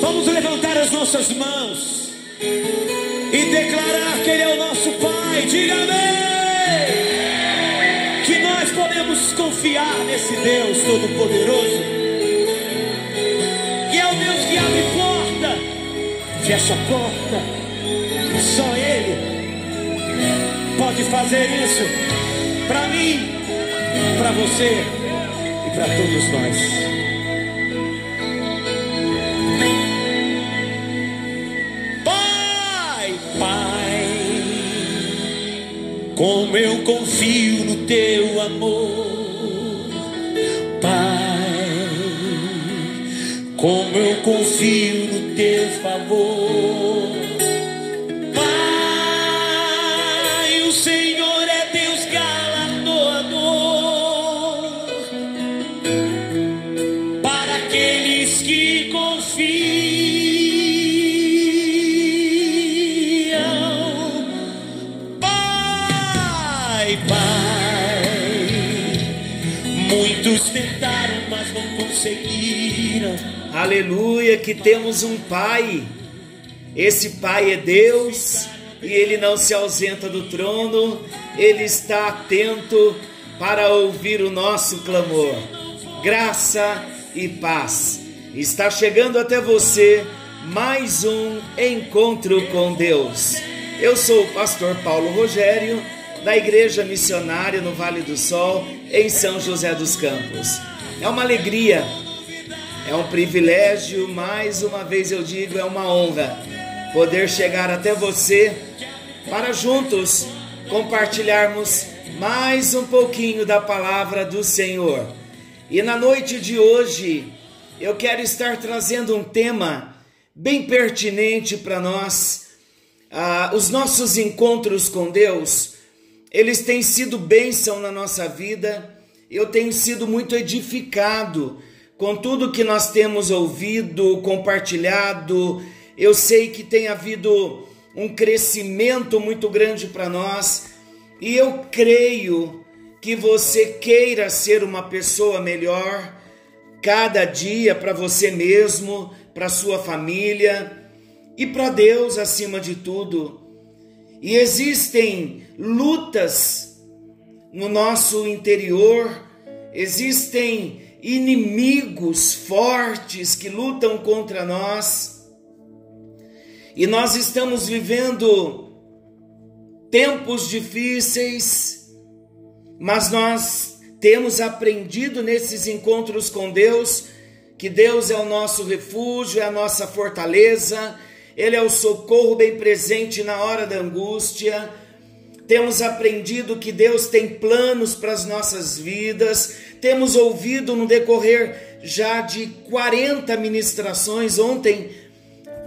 Vamos levantar as nossas mãos e declarar que Ele é o nosso Pai. Diga amém. Que nós podemos confiar nesse Deus Todo-Poderoso. Que é o Deus que abre porta, fecha porta. Só Ele pode fazer isso para mim, para você e para todos nós. Como eu confio no teu amor, Pai, como eu confio no teu favor. Muitos tentaram, mas não conseguiram. Aleluia, que temos um Pai. Esse Pai é Deus e ele não se ausenta do trono, ele está atento para ouvir o nosso clamor. Graça e paz. Está chegando até você mais um encontro com Deus. Eu sou o pastor Paulo Rogério, da Igreja Missionária no Vale do Sol, em São José dos Campos. É uma alegria é um privilégio, mais uma vez eu digo, é uma honra poder chegar até você para juntos compartilharmos mais um pouquinho da palavra do Senhor. E na noite de hoje eu quero estar trazendo um tema bem pertinente para nós. Ah, os nossos encontros com Deus, eles têm sido bênção na nossa vida. Eu tenho sido muito edificado com tudo que nós temos ouvido, compartilhado, eu sei que tem havido um crescimento muito grande para nós e eu creio que você queira ser uma pessoa melhor cada dia para você mesmo, para sua família e para Deus acima de tudo. E existem lutas no nosso interior, existem inimigos fortes que lutam contra nós. E nós estamos vivendo tempos difíceis, mas nós temos aprendido nesses encontros com Deus que Deus é o nosso refúgio, é a nossa fortaleza, Ele é o socorro bem presente na hora da angústia. Temos aprendido que Deus tem planos para as nossas vidas, temos ouvido no decorrer já de 40 ministrações, ontem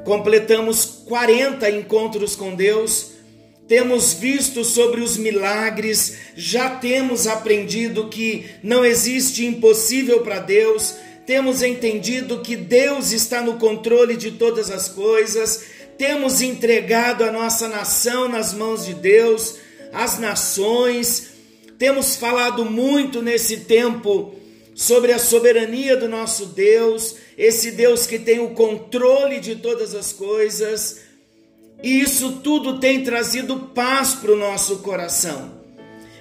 completamos 40 encontros com Deus, temos visto sobre os milagres, já temos aprendido que não existe impossível para Deus, temos entendido que Deus está no controle de todas as coisas, temos entregado a nossa nação nas mãos de Deus, as nações, temos falado muito nesse tempo sobre a soberania do nosso Deus, esse Deus que tem o controle de todas as coisas, e isso tudo tem trazido paz para o nosso coração.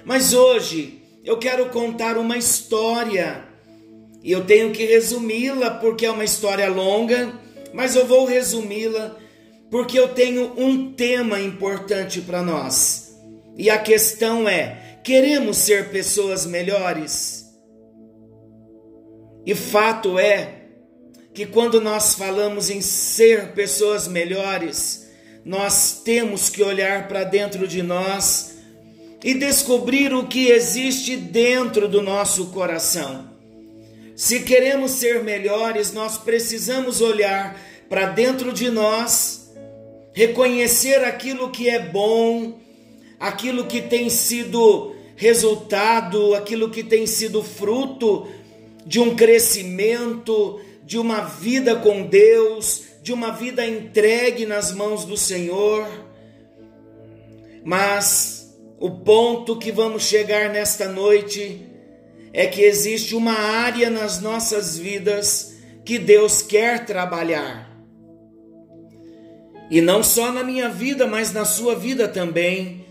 Mas hoje eu quero contar uma história, e eu tenho que resumi-la porque é uma história longa, mas eu vou resumi-la porque eu tenho um tema importante para nós. E a questão é: queremos ser pessoas melhores? E fato é que quando nós falamos em ser pessoas melhores, nós temos que olhar para dentro de nós e descobrir o que existe dentro do nosso coração. Se queremos ser melhores, nós precisamos olhar para dentro de nós, reconhecer aquilo que é bom, aquilo que tem sido resultado, aquilo que tem sido fruto de um crescimento, de uma vida com Deus, de uma vida entregue nas mãos do Senhor. Mas o ponto que vamos chegar nesta noite é que existe uma área nas nossas vidas que Deus quer trabalhar. E não só na minha vida, mas na sua vida também.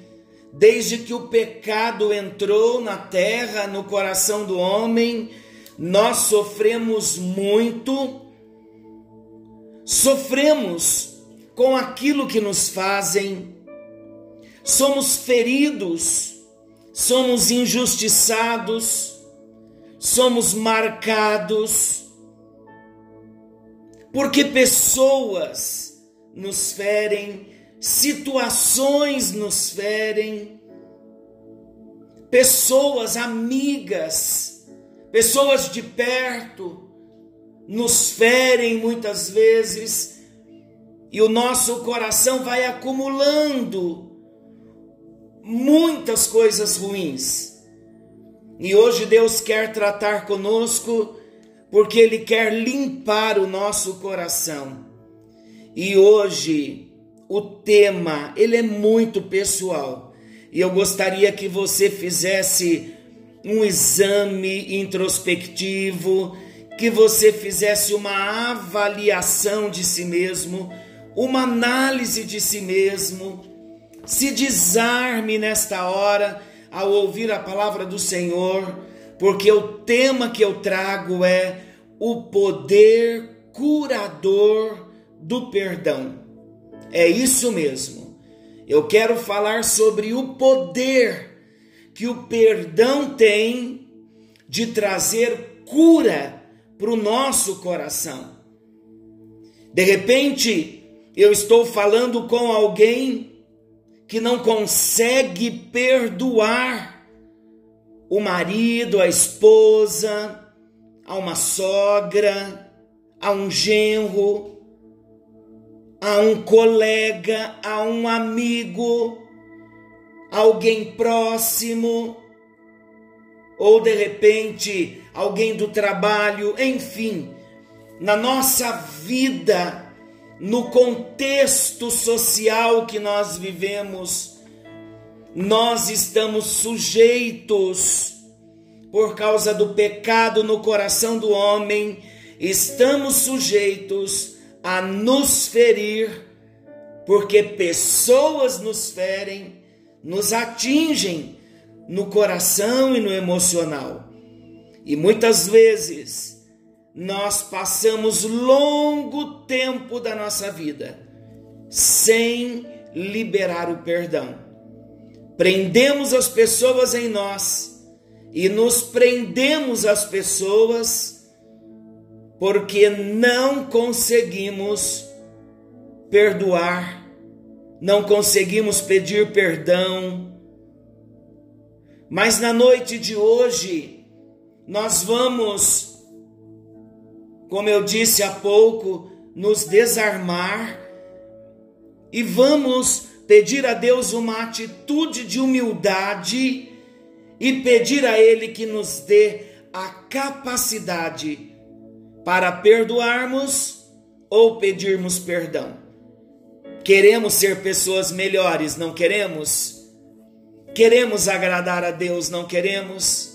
Desde que o pecado entrou na terra, no coração do homem, nós sofremos muito, sofremos com aquilo que nos fazem, somos feridos, somos injustiçados, somos marcados, porque pessoas nos ferem, situações nos ferem, pessoas amigas, pessoas de perto nos ferem muitas vezes e o nosso coração vai acumulando muitas coisas ruins. E hoje Deus quer tratar conosco porque Ele quer limpar o nosso coração. E hoje o tema ele é muito pessoal e eu gostaria que você fizesse um exame introspectivo, que você fizesse uma avaliação de si mesmo, uma análise de si mesmo, se desarme nesta hora ao ouvir a palavra do Senhor, porque o tema que eu trago é o poder curador do perdão. É isso mesmo. Eu quero falar sobre o poder que o perdão tem de trazer cura para o nosso coração. De repente, eu estou falando com alguém que não consegue perdoar o marido, a esposa, a uma sogra, a um genro, a um colega, a um amigo, alguém próximo, ou de repente alguém do trabalho, enfim, na nossa vida no contexto social que nós vivemos, nós estamos sujeitos, por causa do pecado no coração do homem, estamos sujeitos a nos ferir, porque pessoas nos ferem, nos atingem no coração e no emocional. E muitas vezes, nós passamos longo tempo da nossa vida sem liberar o perdão. Prendemos as pessoas em nós e nos prendemos às pessoas porque não conseguimos perdoar, não conseguimos pedir perdão. Mas na noite de hoje, nós vamos como eu disse há pouco, nos desarmar e vamos pedir a Deus uma atitude de humildade e pedir a Ele que nos dê a capacidade para perdoarmos ou pedirmos perdão. Queremos ser pessoas melhores, não queremos? Queremos agradar a Deus, não queremos?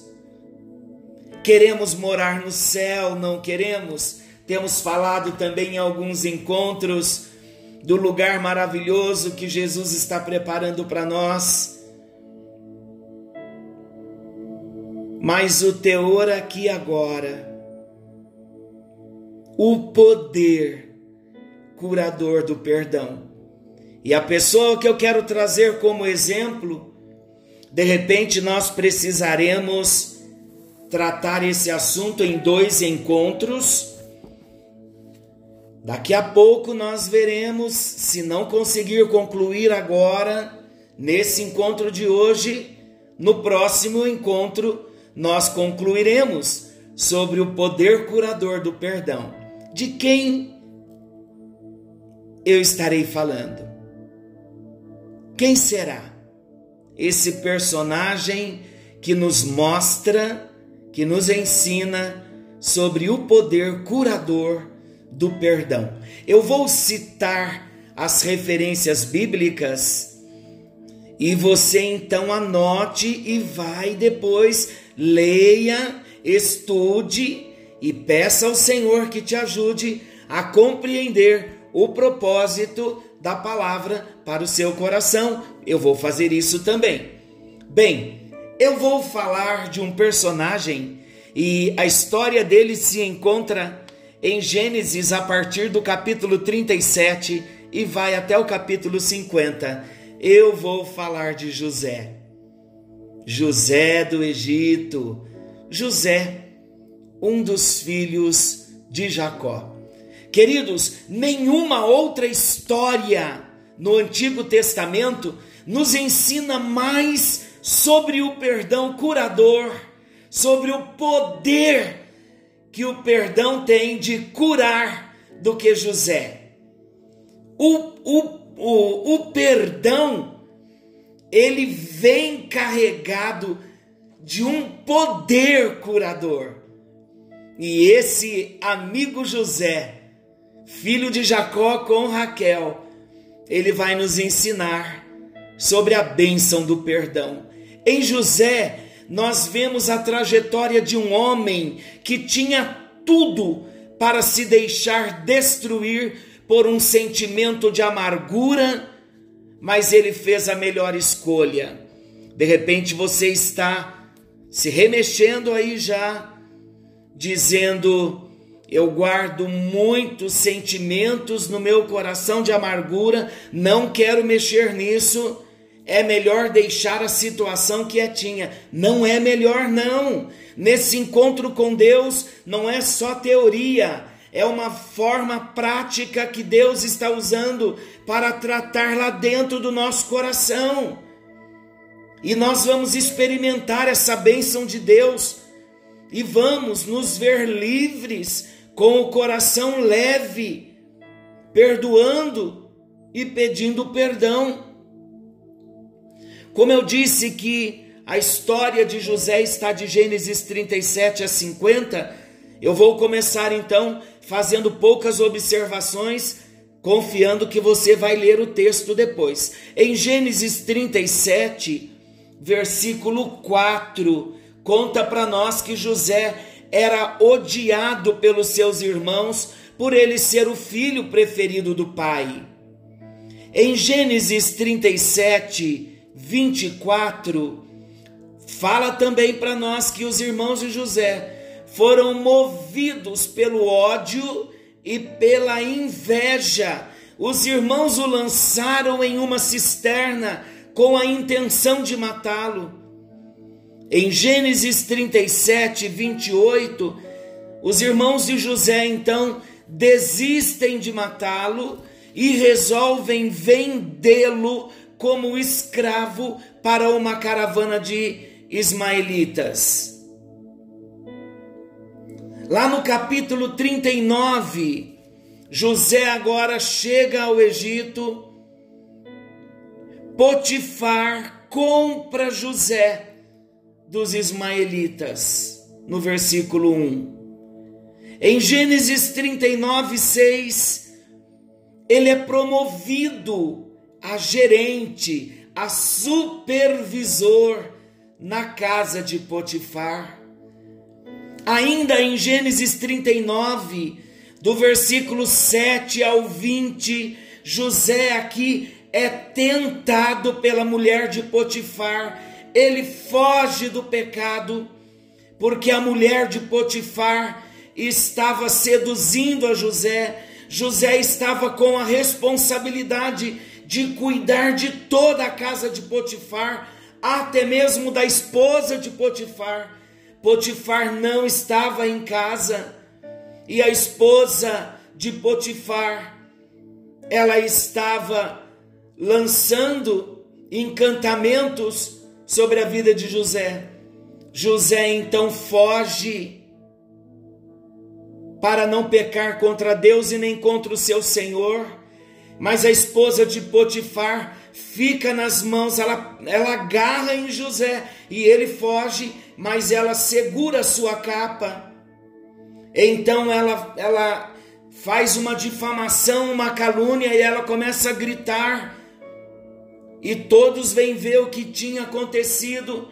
Queremos morar no céu, não queremos? Temos falado também em alguns encontros do lugar maravilhoso que Jesus está preparando para nós. Mas o teor aqui agora, o poder curador do perdão. E a pessoa que eu quero trazer como exemplo, de repente nós precisaremos tratar esse assunto em dois encontros. Daqui a pouco nós veremos, se não conseguir concluir agora, nesse encontro de hoje, no próximo encontro nós concluiremos sobre o poder curador do perdão. De quem eu estarei falando? Quem será esse personagem que nos mostra que nos ensina sobre o poder curador do perdão. Eu vou citar as referências bíblicas e você então anote e vai depois leia, estude e peça ao Senhor que te ajude a compreender o propósito da palavra para o seu coração. Eu vou fazer isso também. Bem, eu vou falar de um personagem e a história dele se encontra em Gênesis a partir do capítulo 37 e vai até o capítulo 50. Eu vou falar de José. José do Egito. José, um dos filhos de Jacó. Queridos, nenhuma outra história no Antigo Testamento nos ensina mais sobre o perdão curador, sobre o poder que o perdão tem de curar do que José. O, o, o, o perdão, ele vem carregado de um poder curador. E esse amigo José, filho de Jacó com Raquel, ele vai nos ensinar sobre a bênção do perdão. Em José, nós vemos a trajetória de um homem que tinha tudo para se deixar destruir por um sentimento de amargura, mas ele fez a melhor escolha. De repente você está se remexendo aí já, dizendo: Eu guardo muitos sentimentos no meu coração de amargura, não quero mexer nisso é melhor deixar a situação quietinha. Não é melhor, não. Nesse encontro com Deus, não é só teoria, é uma forma prática que Deus está usando para tratar lá dentro do nosso coração. E nós vamos experimentar essa bênção de Deus e vamos nos ver livres, com o coração leve, perdoando e pedindo perdão. Como eu disse que a história de José está de Gênesis 37 a 50, eu vou começar então fazendo poucas observações, confiando que você vai ler o texto depois. Em Gênesis 37, versículo 4, conta para nós que José era odiado pelos seus irmãos por ele ser o filho preferido do pai. Em Gênesis 37, 24, fala também para nós que os irmãos de José foram movidos pelo ódio e pela inveja. Os irmãos o lançaram em uma cisterna com a intenção de matá-lo. Em Gênesis 37, 28, os irmãos de José então desistem de matá-lo e resolvem vendê-lo como escravo para uma caravana de ismaelitas. Lá no capítulo 39, José agora chega ao Egito. Potifar compra José dos ismaelitas, no versículo 1. Em Gênesis 39, 6, ele é promovido a gerente, a supervisor na casa de Potifar. Ainda em Gênesis 39, do versículo 7 ao 20, José aqui é tentado pela mulher de Potifar. Ele foge do pecado, porque a mulher de Potifar estava seduzindo a José. José estava com a responsabilidade de cuidar de toda a casa de Potifar, até mesmo da esposa de Potifar. Potifar não estava em casa e a esposa de Potifar, ela estava lançando encantamentos sobre a vida de José. José então foge para não pecar contra Deus e nem contra o seu Senhor. Mas a esposa de Potifar fica nas mãos, ela, ela agarra em José e ele foge, mas ela segura a sua capa. Então ela, ela faz uma difamação, uma calúnia e ela começa a gritar. E todos vêm ver o que tinha acontecido.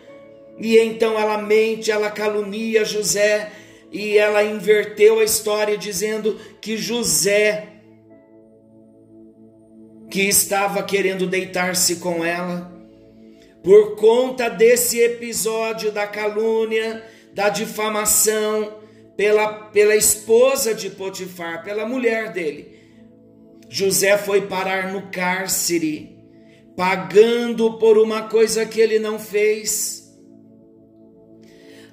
E então ela mente, ela calunia José, e ela inverteu a história dizendo que José que estava querendo deitar-se com ela por conta desse episódio da calúnia, da difamação pela, pela esposa de Potifar, pela mulher dele. José foi parar no cárcere, pagando por uma coisa que ele não fez.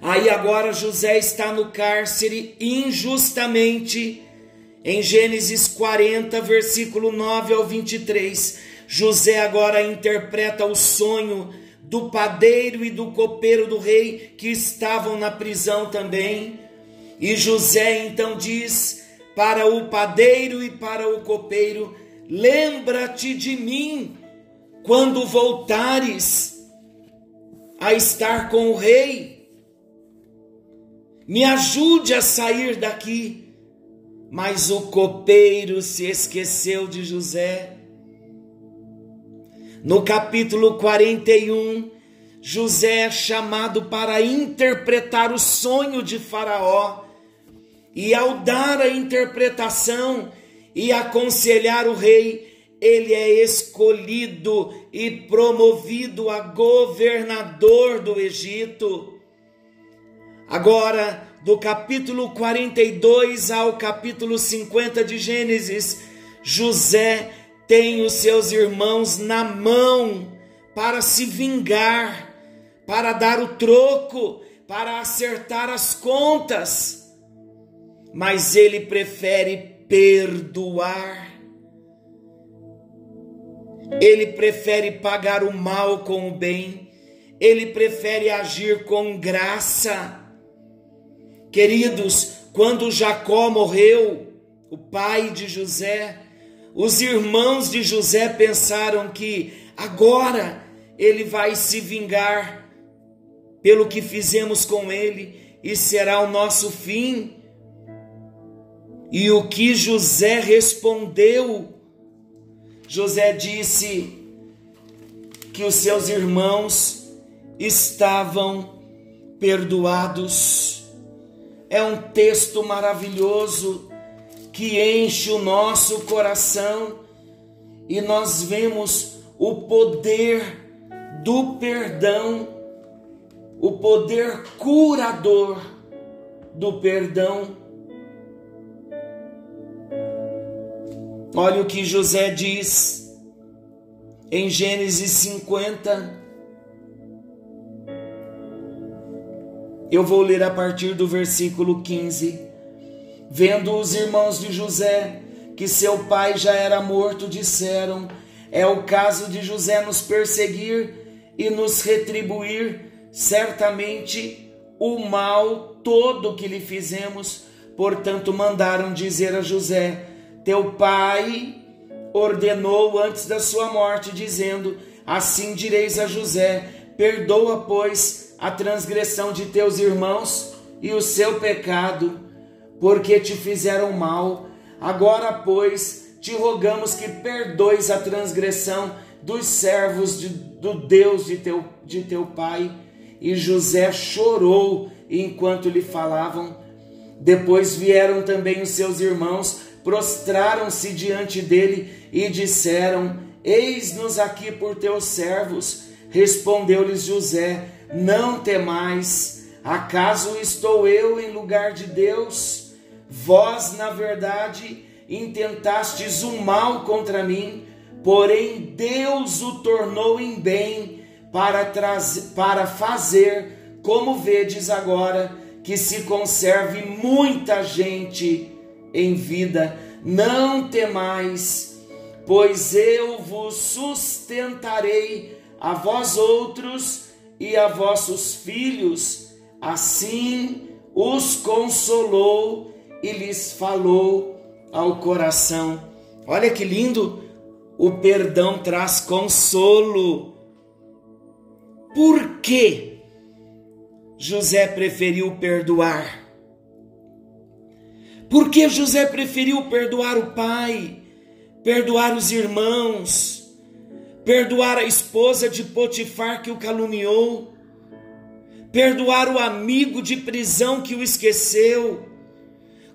Aí agora José está no cárcere injustamente. Em Gênesis 40, versículo 9 ao 23, José agora interpreta o sonho do padeiro e do copeiro do rei que estavam na prisão também. E José então diz para o padeiro e para o copeiro: Lembra-te de mim quando voltares a estar com o rei. Me ajude a sair daqui. Mas o copeiro se esqueceu de José no capítulo 41, José é chamado para interpretar o sonho de Faraó. E ao dar a interpretação e aconselhar o rei, ele é escolhido e promovido a governador do Egito. Agora, do capítulo 42 ao capítulo 50 de Gênesis, José tem os seus irmãos na mão para se vingar, para dar o troco, para acertar as contas, mas ele prefere perdoar. Ele prefere pagar o mal com o bem, ele prefere agir com graça. Queridos, quando Jacó morreu, o pai de José, os irmãos de José pensaram que agora ele vai se vingar pelo que fizemos com ele e será o nosso fim. E o que José respondeu? José disse que os seus irmãos estavam perdoados. É um texto maravilhoso que enche o nosso coração e nós vemos o poder do perdão, o poder curador do perdão. Olha o que José diz em Gênesis 50. Eu vou ler a partir do versículo 15. Vendo os irmãos de José que seu pai já era morto, disseram: É o caso de José nos perseguir e nos retribuir certamente o mal todo que lhe fizemos. Portanto, mandaram dizer a José: Teu pai ordenou antes da sua morte, dizendo: Assim direis a José: Perdoa, pois, a transgressão de teus irmãos e o seu pecado porque te fizeram mal. Agora, pois, te rogamos que perdoes a transgressão dos servos de, do Deus de teu, de teu pai. E José chorou enquanto lhe falavam. Depois vieram também os seus irmãos, prostraram-se diante dele e disseram: Eis-nos aqui por teus servos. Respondeu-lhes José: Não temais, acaso estou eu em lugar de Deus? Vós, na verdade, intentastes o mal contra mim, porém Deus o tornou em bem para, trazer, para fazer, como vedes agora, que se conserve muita gente em vida. Não temais, pois eu vos sustentarei a vós outros e a vossos filhos. Assim os consolou e lhes falou ao coração. Olha que lindo! O perdão traz consolo. Por que José preferiu perdoar? Por que José preferiu perdoar o pai, perdoar os irmãos, perdoar a esposa de Potifar que o caluniou, perdoar o amigo de prisão que o esqueceu.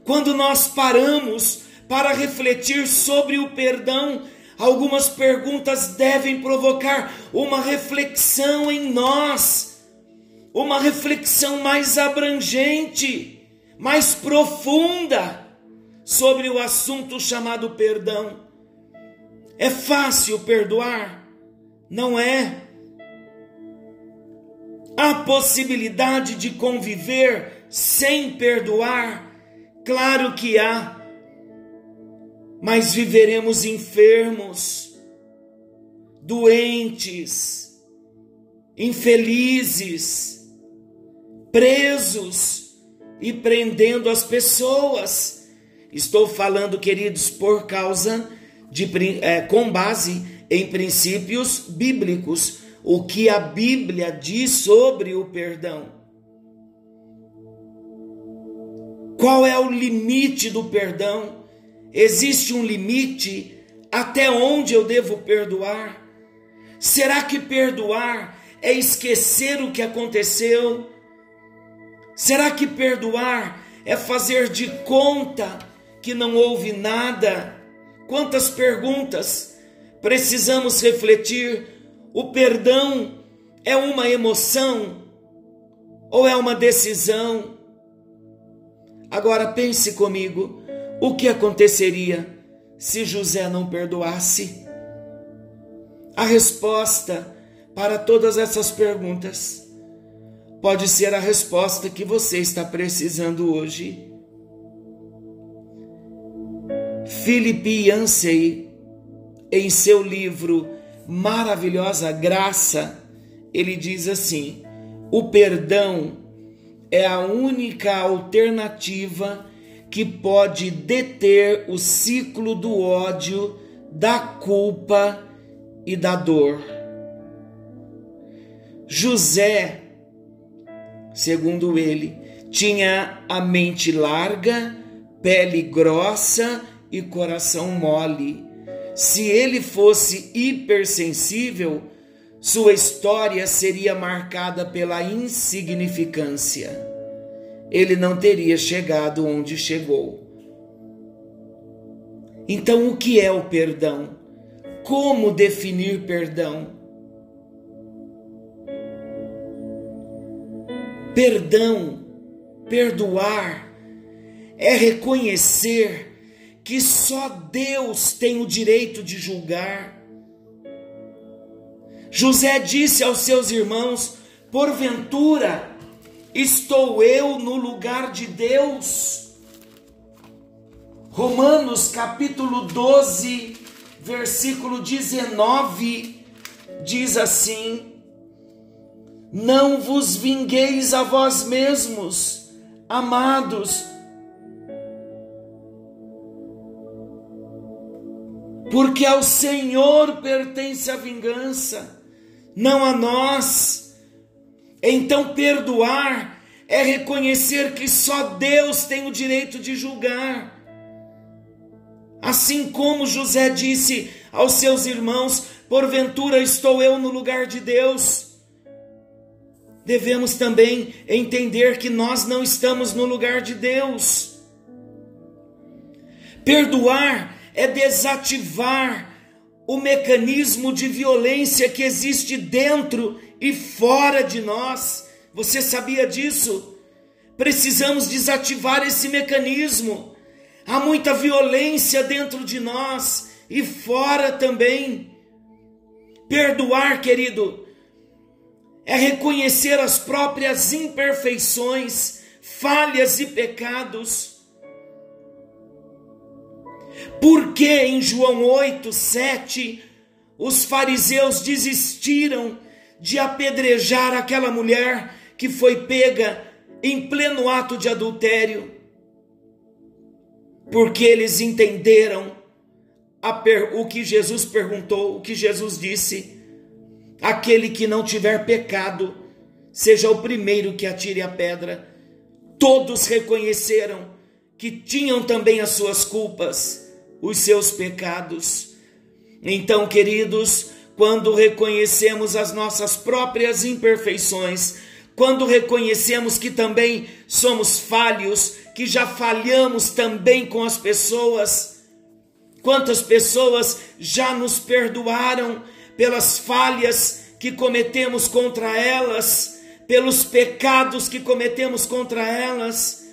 Quando nós paramos para refletir sobre o perdão, algumas perguntas devem provocar uma reflexão em nós, uma reflexão mais abrangente, mais profunda sobre o assunto chamado perdão. É fácil perdoar? Não é. Há possibilidade de conviver sem perdoar? Claro que há mas viveremos enfermos, doentes, infelizes, presos e prendendo as pessoas. Estou falando, queridos, por causa de é, com base em princípios bíblicos, o que a Bíblia diz sobre o perdão. Qual é o limite do perdão? Existe um limite até onde eu devo perdoar? Será que perdoar é esquecer o que aconteceu? Será que perdoar é fazer de conta que não houve nada? Quantas perguntas precisamos refletir? O perdão é uma emoção ou é uma decisão? Agora pense comigo o que aconteceria se José não perdoasse? A resposta para todas essas perguntas pode ser a resposta que você está precisando hoje. Philip Yancey, em seu livro Maravilhosa Graça, ele diz assim: o perdão é a única alternativa que pode deter o ciclo do ódio, da culpa e da dor. José, segundo ele, tinha a mente larga, pele grossa e coração mole. Se ele fosse hipersensível, sua história seria marcada pela insignificância ele não teria chegado onde chegou. Então, o que é o perdão? Como definir perdão? Perdão, perdoar, é reconhecer que só Deus tem o direito de julgar. José disse aos seus irmãos: porventura, Estou eu no lugar de Deus? Romanos capítulo 12, versículo 19 diz assim: Não vos vingueis a vós mesmos, amados, porque ao Senhor pertence a vingança, não a nós. Então, perdoar é reconhecer que só Deus tem o direito de julgar. Assim como José disse aos seus irmãos: Porventura estou eu no lugar de Deus. Devemos também entender que nós não estamos no lugar de Deus. Perdoar é desativar o mecanismo de violência que existe dentro e fora de nós. Você sabia disso? Precisamos desativar esse mecanismo. Há muita violência dentro de nós e fora também. Perdoar, querido, é reconhecer as próprias imperfeições, falhas e pecados. Porque em João 8, 7, os fariseus desistiram de apedrejar aquela mulher que foi pega em pleno ato de adultério, porque eles entenderam o que Jesus perguntou, o que Jesus disse: aquele que não tiver pecado, seja o primeiro que atire a pedra. Todos reconheceram que tinham também as suas culpas, os seus pecados. Então, queridos, quando reconhecemos as nossas próprias imperfeições, quando reconhecemos que também somos falhos, que já falhamos também com as pessoas. Quantas pessoas já nos perdoaram pelas falhas que cometemos contra elas, pelos pecados que cometemos contra elas?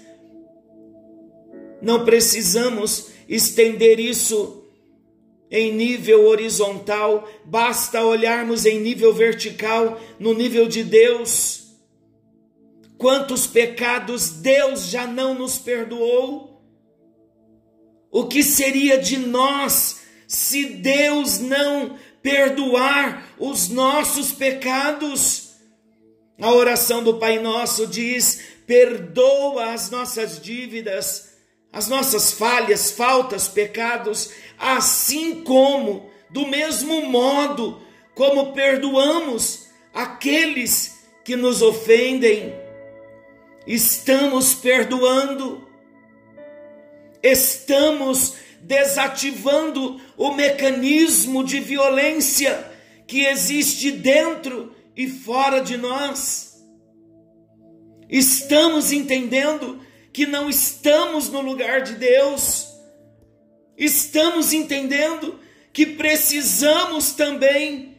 Não precisamos estender isso em nível horizontal, basta olharmos em nível vertical, no nível de Deus. Quantos pecados Deus já não nos perdoou? O que seria de nós se Deus não perdoar os nossos pecados? A oração do Pai Nosso diz: perdoa as nossas dívidas as nossas falhas, faltas, pecados, assim como, do mesmo modo, como perdoamos aqueles que nos ofendem, estamos perdoando, estamos desativando o mecanismo de violência que existe dentro e fora de nós. Estamos entendendo que não estamos no lugar de Deus, estamos entendendo que precisamos também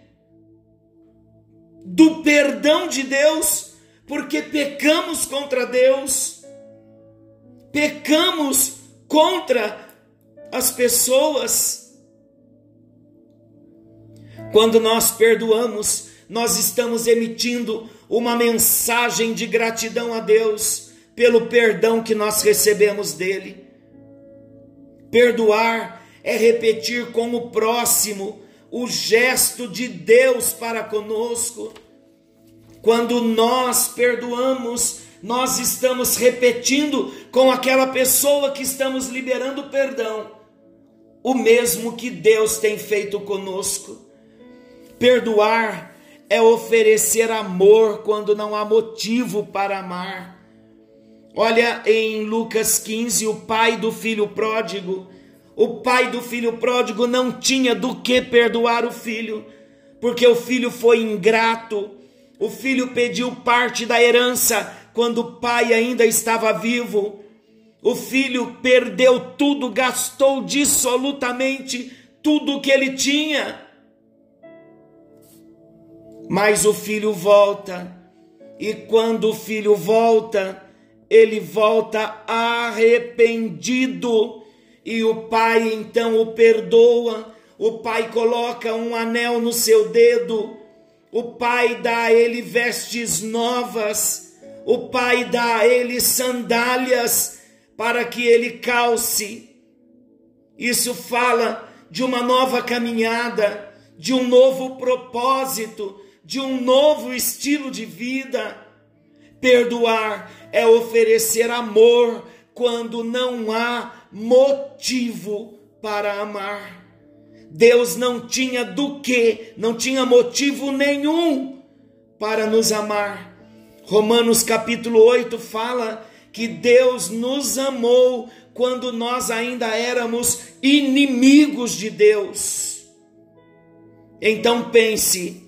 do perdão de Deus, porque pecamos contra Deus, pecamos contra as pessoas. Quando nós perdoamos, nós estamos emitindo uma mensagem de gratidão a Deus pelo perdão que nós recebemos dele. Perdoar é repetir com o próximo o gesto de Deus para conosco. Quando nós perdoamos, nós estamos repetindo com aquela pessoa que estamos liberando perdão, o mesmo que Deus tem feito conosco. Perdoar é oferecer amor quando não há motivo para amar. Olha em Lucas 15, o pai do filho pródigo. O pai do filho pródigo não tinha do que perdoar o filho, porque o filho foi ingrato. O filho pediu parte da herança quando o pai ainda estava vivo. O filho perdeu tudo, gastou dissolutamente tudo que ele tinha. Mas o filho volta, e quando o filho volta, ele volta arrependido e o pai então o perdoa. O pai coloca um anel no seu dedo, o pai dá a ele vestes novas, o pai dá a ele sandálias para que ele calce. Isso fala de uma nova caminhada, de um novo propósito, de um novo estilo de vida. Perdoar é oferecer amor quando não há motivo para amar. Deus não tinha do que, não tinha motivo nenhum para nos amar. Romanos capítulo 8 fala que Deus nos amou quando nós ainda éramos inimigos de Deus. Então pense,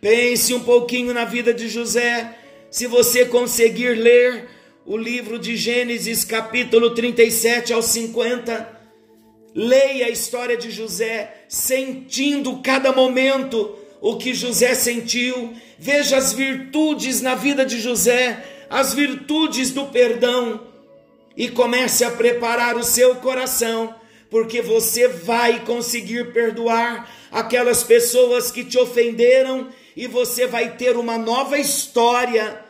pense um pouquinho na vida de José se você conseguir ler o livro de Gênesis, capítulo 37 ao 50, leia a história de José, sentindo cada momento o que José sentiu, veja as virtudes na vida de José, as virtudes do perdão, e comece a preparar o seu coração, porque você vai conseguir perdoar aquelas pessoas que te ofenderam e você vai ter uma nova história.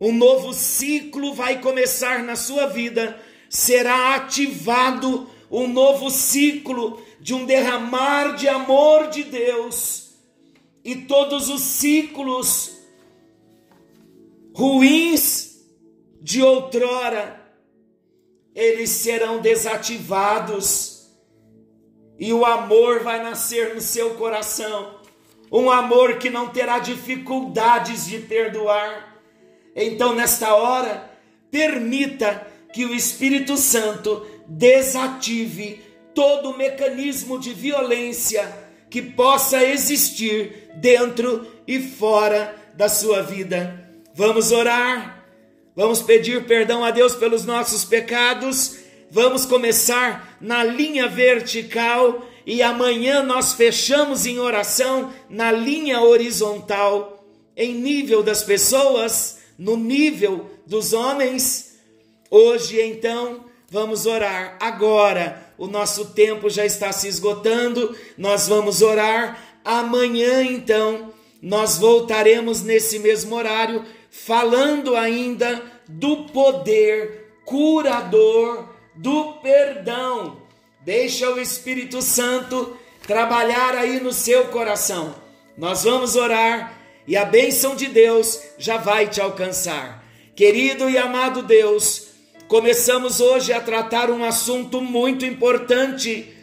Um novo ciclo vai começar na sua vida. Será ativado um novo ciclo de um derramar de amor de Deus. E todos os ciclos ruins de outrora, eles serão desativados. E o amor vai nascer no seu coração um amor que não terá dificuldades de perdoar. Então, nesta hora, permita que o Espírito Santo desative todo o mecanismo de violência que possa existir dentro e fora da sua vida. Vamos orar, vamos pedir perdão a Deus pelos nossos pecados, vamos começar na linha vertical e amanhã nós fechamos em oração na linha horizontal, em nível das pessoas, no nível dos homens. Hoje, então, vamos orar. Agora, o nosso tempo já está se esgotando, nós vamos orar. Amanhã, então, nós voltaremos nesse mesmo horário falando ainda do poder curador do perdão. Deixa o Espírito Santo trabalhar aí no seu coração. Nós vamos orar e a bênção de Deus já vai te alcançar. Querido e amado Deus, começamos hoje a tratar um assunto muito importante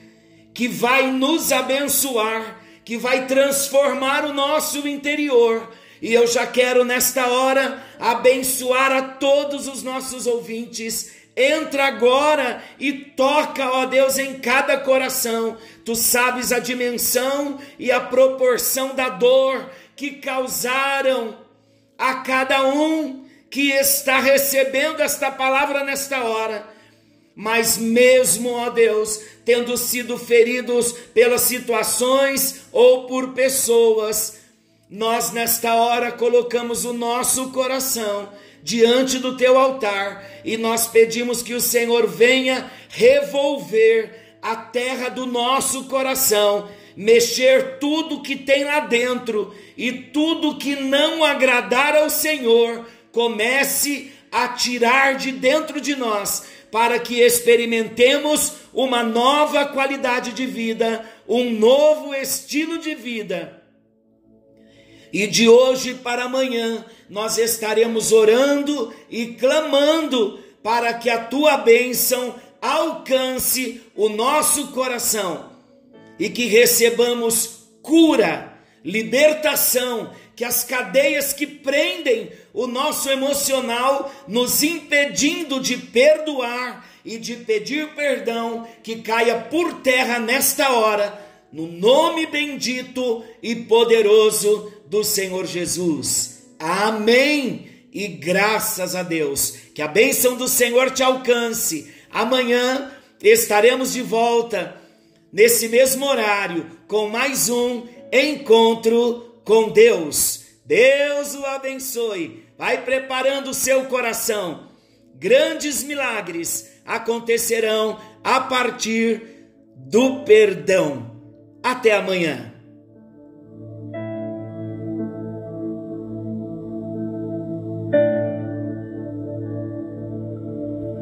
que vai nos abençoar, que vai transformar o nosso interior e eu já quero nesta hora abençoar a todos os nossos ouvintes. Entra agora e toca, ó Deus, em cada coração. Tu sabes a dimensão e a proporção da dor que causaram a cada um que está recebendo esta palavra nesta hora. Mas mesmo, ó Deus, tendo sido feridos pelas situações ou por pessoas, nós nesta hora colocamos o nosso coração diante do teu altar e nós pedimos que o Senhor venha revolver a terra do nosso coração, mexer tudo que tem lá dentro e tudo que não agradar ao Senhor, comece a tirar de dentro de nós, para que experimentemos uma nova qualidade de vida, um novo estilo de vida e de hoje para amanhã nós estaremos orando e clamando para que a tua bênção alcance o nosso coração e que recebamos cura, libertação, que as cadeias que prendem o nosso emocional, nos impedindo de perdoar e de pedir perdão, que caia por terra nesta hora, no nome bendito e poderoso do Senhor Jesus. Amém. E graças a Deus, que a bênção do Senhor te alcance. Amanhã estaremos de volta nesse mesmo horário com mais um encontro com Deus. Deus o abençoe. Vai preparando o seu coração. Grandes milagres acontecerão a partir do perdão. Até amanhã.